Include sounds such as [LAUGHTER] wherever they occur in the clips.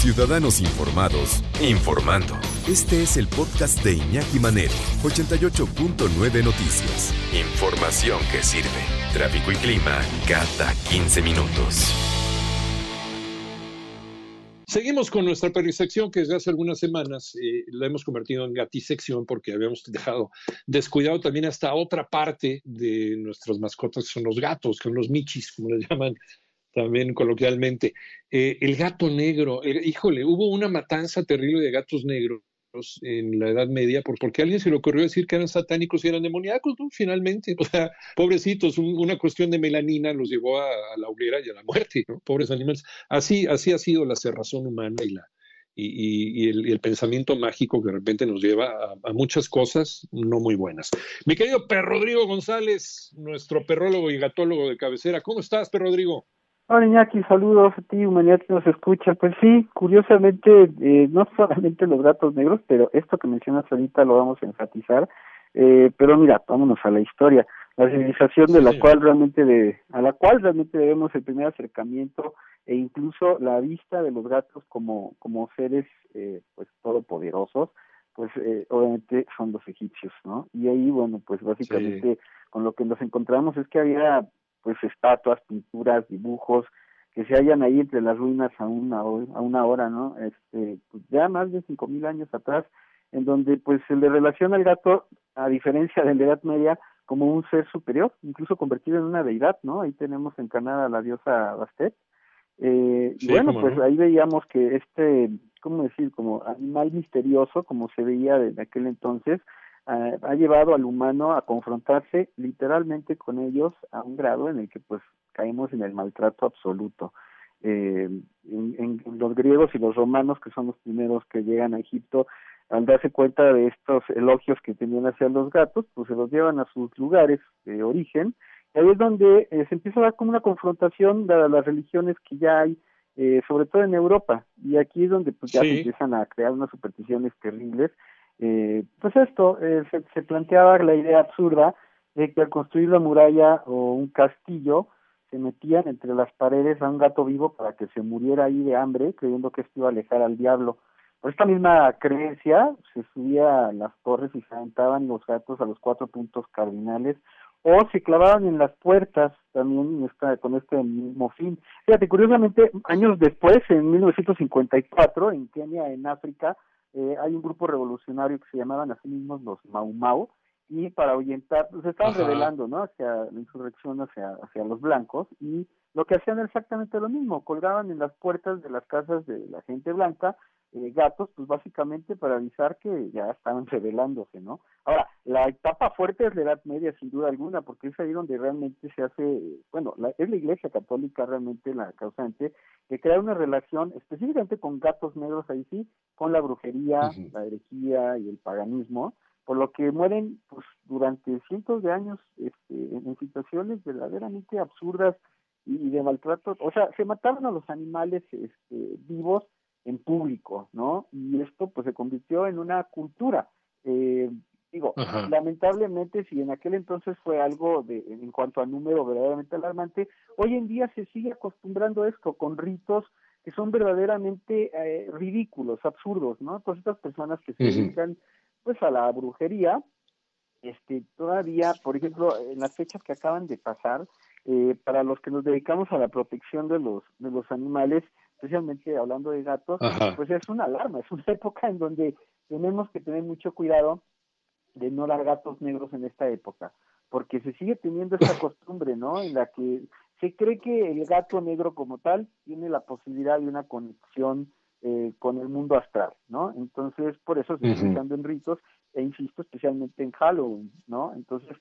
Ciudadanos Informados, informando. Este es el podcast de Iñaki Manero, 88.9 Noticias. Información que sirve. Tráfico y clima cada 15 minutos. Seguimos con nuestra perisección que desde hace algunas semanas eh, la hemos convertido en gatisección porque habíamos dejado descuidado también hasta otra parte de nuestras mascotas, que son los gatos, que son los michis, como les llaman también coloquialmente. Eh, el gato negro, híjole, hubo una matanza terrible de gatos negros en la Edad Media, porque a alguien se le ocurrió decir que eran satánicos y eran demoníacos, ¿no? Finalmente, [LAUGHS] o sea, pobrecitos, una cuestión de melanina los llevó a, la hoguera y a la muerte, ¿no? Pobres animales. Así, así ha sido la cerrazón humana y la y, el, pensamiento mágico que de repente nos lleva a, a, muchas cosas no muy buenas. Mi querido Per Rodrigo González, nuestro perrólogo y gatólogo de cabecera, ¿cómo estás, Per Rodrigo? Hola Iñaki, saludos a ti, humanidad que nos escucha. Pues sí, curiosamente, eh, no [LAUGHS] solamente los gatos negros, pero esto que mencionas ahorita lo vamos a enfatizar. Eh, pero mira, vámonos a la historia. La civilización de la cual realmente de, a la cual realmente debemos el primer acercamiento e incluso la vista de los gatos como, como seres eh, pues todopoderosos, pues eh, obviamente son los egipcios, ¿no? Y ahí, bueno, pues básicamente con lo que nos encontramos es que había pues estatuas, pinturas, dibujos que se hallan ahí entre las ruinas a una, a una hora, ¿no? Este, pues ya más de cinco mil años atrás, en donde pues se le relaciona al gato, a diferencia de la Edad Media, como un ser superior, incluso convertido en una deidad, ¿no? Ahí tenemos encarnada a la diosa Bastet. Eh, y bueno, pues ahí veíamos que este, ¿cómo decir? Como animal misterioso, como se veía desde aquel entonces, ha llevado al humano a confrontarse literalmente con ellos a un grado en el que pues caemos en el maltrato absoluto. Eh, en, los griegos y los romanos, que son los primeros que llegan a Egipto, al darse cuenta de estos elogios que tenían hacia los gatos, pues se los llevan a sus lugares de origen. Y ahí es donde eh, se empieza a dar como una confrontación de las religiones que ya hay, eh, sobre todo en Europa. Y aquí es donde pues ya se empiezan a crear unas supersticiones terribles eh, pues esto, eh, se, planteaba la idea absurda de que al construir la muralla o un castillo se metían entre las paredes a un gato vivo para que se muriera ahí de hambre, creyendo que esto iba a alejar al diablo. Por esta misma creencia se subía a las torres y se aventaban los gatos a los cuatro puntos cardinales o se clavaban en las puertas también con este mismo fin. Fíjate, curiosamente, años después, en 1954, en Kenia, en África, eh, hay un grupo revolucionario que se llamaban a sí mismos los Mau Mau, y para ahuyentar, pues estaban rebelando, ¿no? Hacia la insurrección, hacia, hacia los blancos, y lo que hacían era exactamente lo mismo, colgaban en las puertas de las casas de la gente blanca eh, gatos, pues básicamente para avisar que ya estaban [LAUGHS] rebelándose, ¿no? Ahora, la etapa fuerte es la Edad Media, sin duda alguna, porque es ahí donde realmente se hace, bueno, es la Iglesia Católica realmente la causante de crear una relación específicamente con gatos negros ahí sí, con la brujería, la herejía y el paganismo, por lo que mueren pues durante cientos de años este, en situaciones verdaderamente absurdas y de maltrato, o sea, se mataron a los animales este, vivos en público, ¿no? Y esto pues se convirtió en una cultura. Eh, digo, lamentablemente si en aquel entonces fue algo de en cuanto a número verdaderamente alarmante, hoy en día se sigue acostumbrando esto con ritos que son verdaderamente eh, ridículos, absurdos, ¿no? Todas estas personas que se dedican pues a la brujería, este todavía, por ejemplo, en las fechas que acaban de pasar, eh, para los que nos dedicamos a la protección de los de los animales, especialmente hablando de gatos, pues es una alarma, es una [LAUGHS] época en donde tenemos que tener mucho cuidado de no dar gatos negros en esta época, porque se sigue teniendo esta [LAUGHS] costumbre, ¿no? En la que se cree que el gato negro como tal tiene la posibilidad de una conexión eh, con el mundo astral, ¿no? Entonces, por eso se está usando en ritos, e insisto, especialmente en Halloween, ¿no? Entonces,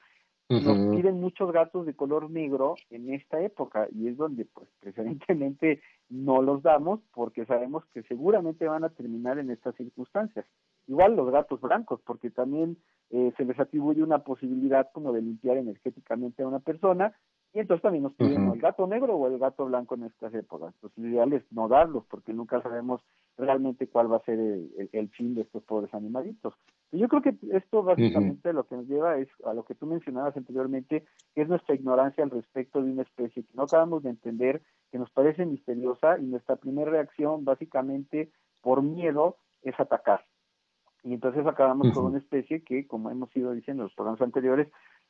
nos piden muchos gatos de color negro en esta época y es donde pues preferentemente [LAUGHS] no los damos porque sabemos que seguramente van a terminar en estas circunstancias. Igual los gatos blancos porque también eh, se les atribuye una posibilidad como de limpiar energéticamente a una persona Y entonces también nos piden el gato negro o el gato blanco en estas épocas. Pues lo ideal es no darlos porque nunca sabemos realmente cuál va a ser el, fin de estos pobres animalitos. Y yo creo que esto básicamente lo que nos lleva es a lo que tú mencionabas anteriormente, que es nuestra ignorancia al respecto de una especie que no acabamos de entender, que nos parece misteriosa y nuestra primera reacción básicamente por miedo es atacar. Y entonces acabamos con una especie que, como hemos ido diciendo en los programas anteriores,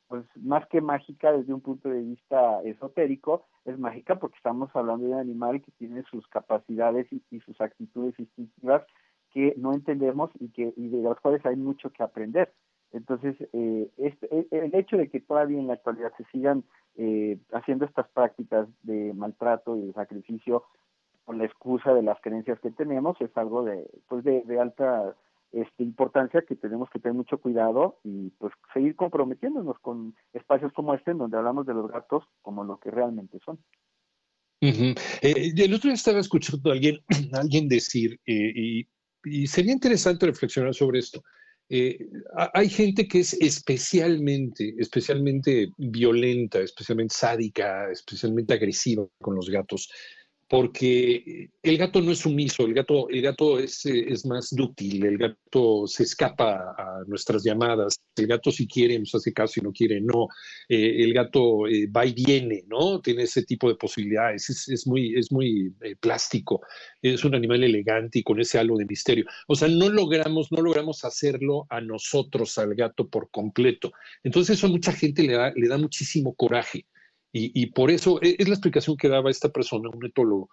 pues más que mágica desde un punto de vista esotérico, es mágica porque estamos hablando de un animal que tiene sus capacidades y, sus actitudes instintivas que no entendemos y que y de las cuales hay mucho que aprender. Entonces, eh, este, e, el hecho de que todavía en la actualidad se sigan eh, haciendo estas prácticas de maltrato y de sacrificio con la excusa de las creencias que tenemos es algo de, pues de, de alta este, importancia que tenemos que tener mucho cuidado y pues seguir comprometiéndonos con espacios como este en donde hablamos de los gatos como lo que realmente son. eh, el otro día estaba escuchando a alguien, [CLEARS THROAT] alguien decir, eh, y, y, sería interesante reflexionar sobre esto. Eh, hay gente que es especialmente, especialmente violenta, especialmente sádica, especialmente agresiva con los gatos porque el gato no es sumiso, el gato, el gato es, es, más dúctil, el gato se escapa a nuestras llamadas, el gato si quiere nos hace caso y no quiere no, eh, el gato eh, va y viene, ¿no? Tiene ese tipo de posibilidades, es, es muy, es muy eh, plástico, es un animal elegante y con ese halo de misterio. O sea, no logramos, no logramos hacerlo a nosotros, al gato por completo. Entonces eso a mucha gente le da, le da muchísimo coraje. Y, por eso e, es la explicación que daba esta persona, un etólogo.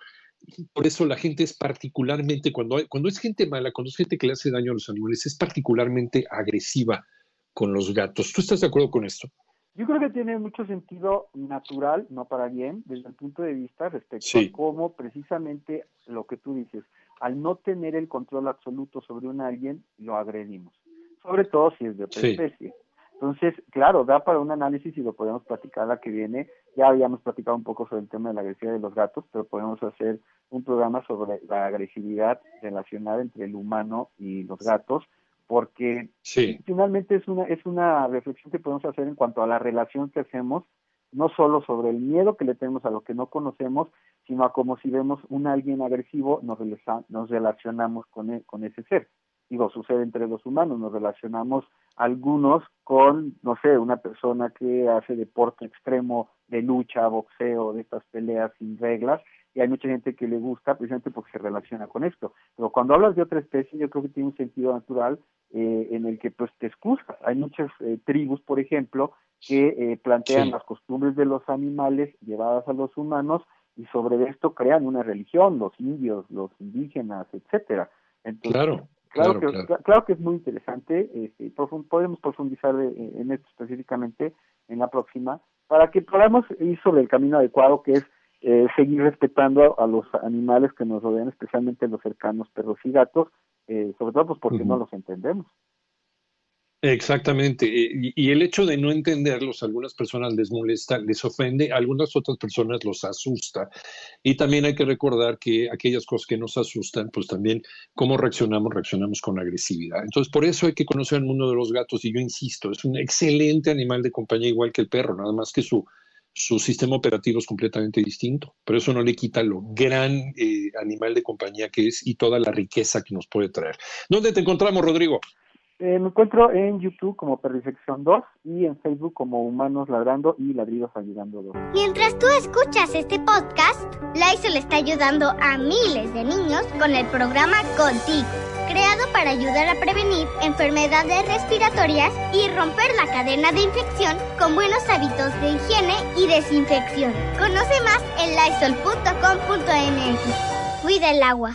Por eso la gente es particularmente, cuando, cuando es gente mala, cuando es gente que le hace daño a los animales, es particularmente agresiva con los gatos. ¿Tú estás de acuerdo con esto? Yo creo que tiene mucho sentido natural, no para bien, desde el punto de vista respecto a cómo precisamente lo que tú dices, al no tener el control absoluto sobre un alguien, lo agredimos. Sobre todo si es de otra especie. Entonces, claro, da para un análisis y lo podemos platicar la que viene. Ya habíamos platicado un poco sobre el tema de la agresividad de los gatos, pero podemos hacer un programa sobre la agresividad relacionada entre el humano y los gatos, porque finalmente es una, es una reflexión que podemos hacer en cuanto a la relación que hacemos, no solo sobre el miedo que le tenemos a lo que no conocemos, sino a cómo si vemos un alguien agresivo, nos, nos relacionamos con, e, con ese ser digo, sucede entre los humanos, nos relacionamos algunos con, no sé, una persona que hace deporte extremo de lucha, boxeo, de estas peleas sin reglas, y hay mucha gente que le gusta precisamente porque se relaciona con esto. Pero cuando hablas de otra especie, yo creo que tiene un sentido natural eh, en el que pues te excusas. Hay muchas eh, tribus, por ejemplo, que eh, plantean las costumbres de los animales llevadas a los humanos y sobre esto crean una religión, los indios, los indígenas, etcétera. Entonces, claro. Claro, que, claro. que es muy interesante, este, podemos profundizar en esto específicamente en la próxima, para que podamos ir sobre el camino adecuado que es eh, seguir respetando a, los animales que nos rodean, especialmente los cercanos perros y gatos, eh, sobre todo pues porque no los entendemos. Exactamente. Eh, y, el hecho de no entenderlos, algunas personas les molesta, les ofende, algunas otras personas los asusta. Y también hay que recordar que aquellas cosas que nos asustan, pues también cómo reaccionamos, reaccionamos con agresividad. Entonces, por eso hay que conocer el mundo de los gatos. Y yo insisto, es un excelente animal de compañía, igual que el perro, nada más que su, su sistema operativo es completamente distinto. Pero eso no le quita lo gran eh, animal de compañía que es y toda la riqueza que nos puede traer. ¿Dónde te encontramos, Rodrigo? Eh, me encuentro en YouTube como Perfección 2 y en Facebook como Humanos Ladrando y Ladridos Ayudando 2. Mientras tú escuchas este podcast, Lysol está ayudando a miles de niños con el programa Contigo, creado para ayudar a prevenir enfermedades respiratorias y romper la cadena de infección con buenos hábitos de higiene y desinfección. Conoce más en lysol.com.mx. Cuida el agua.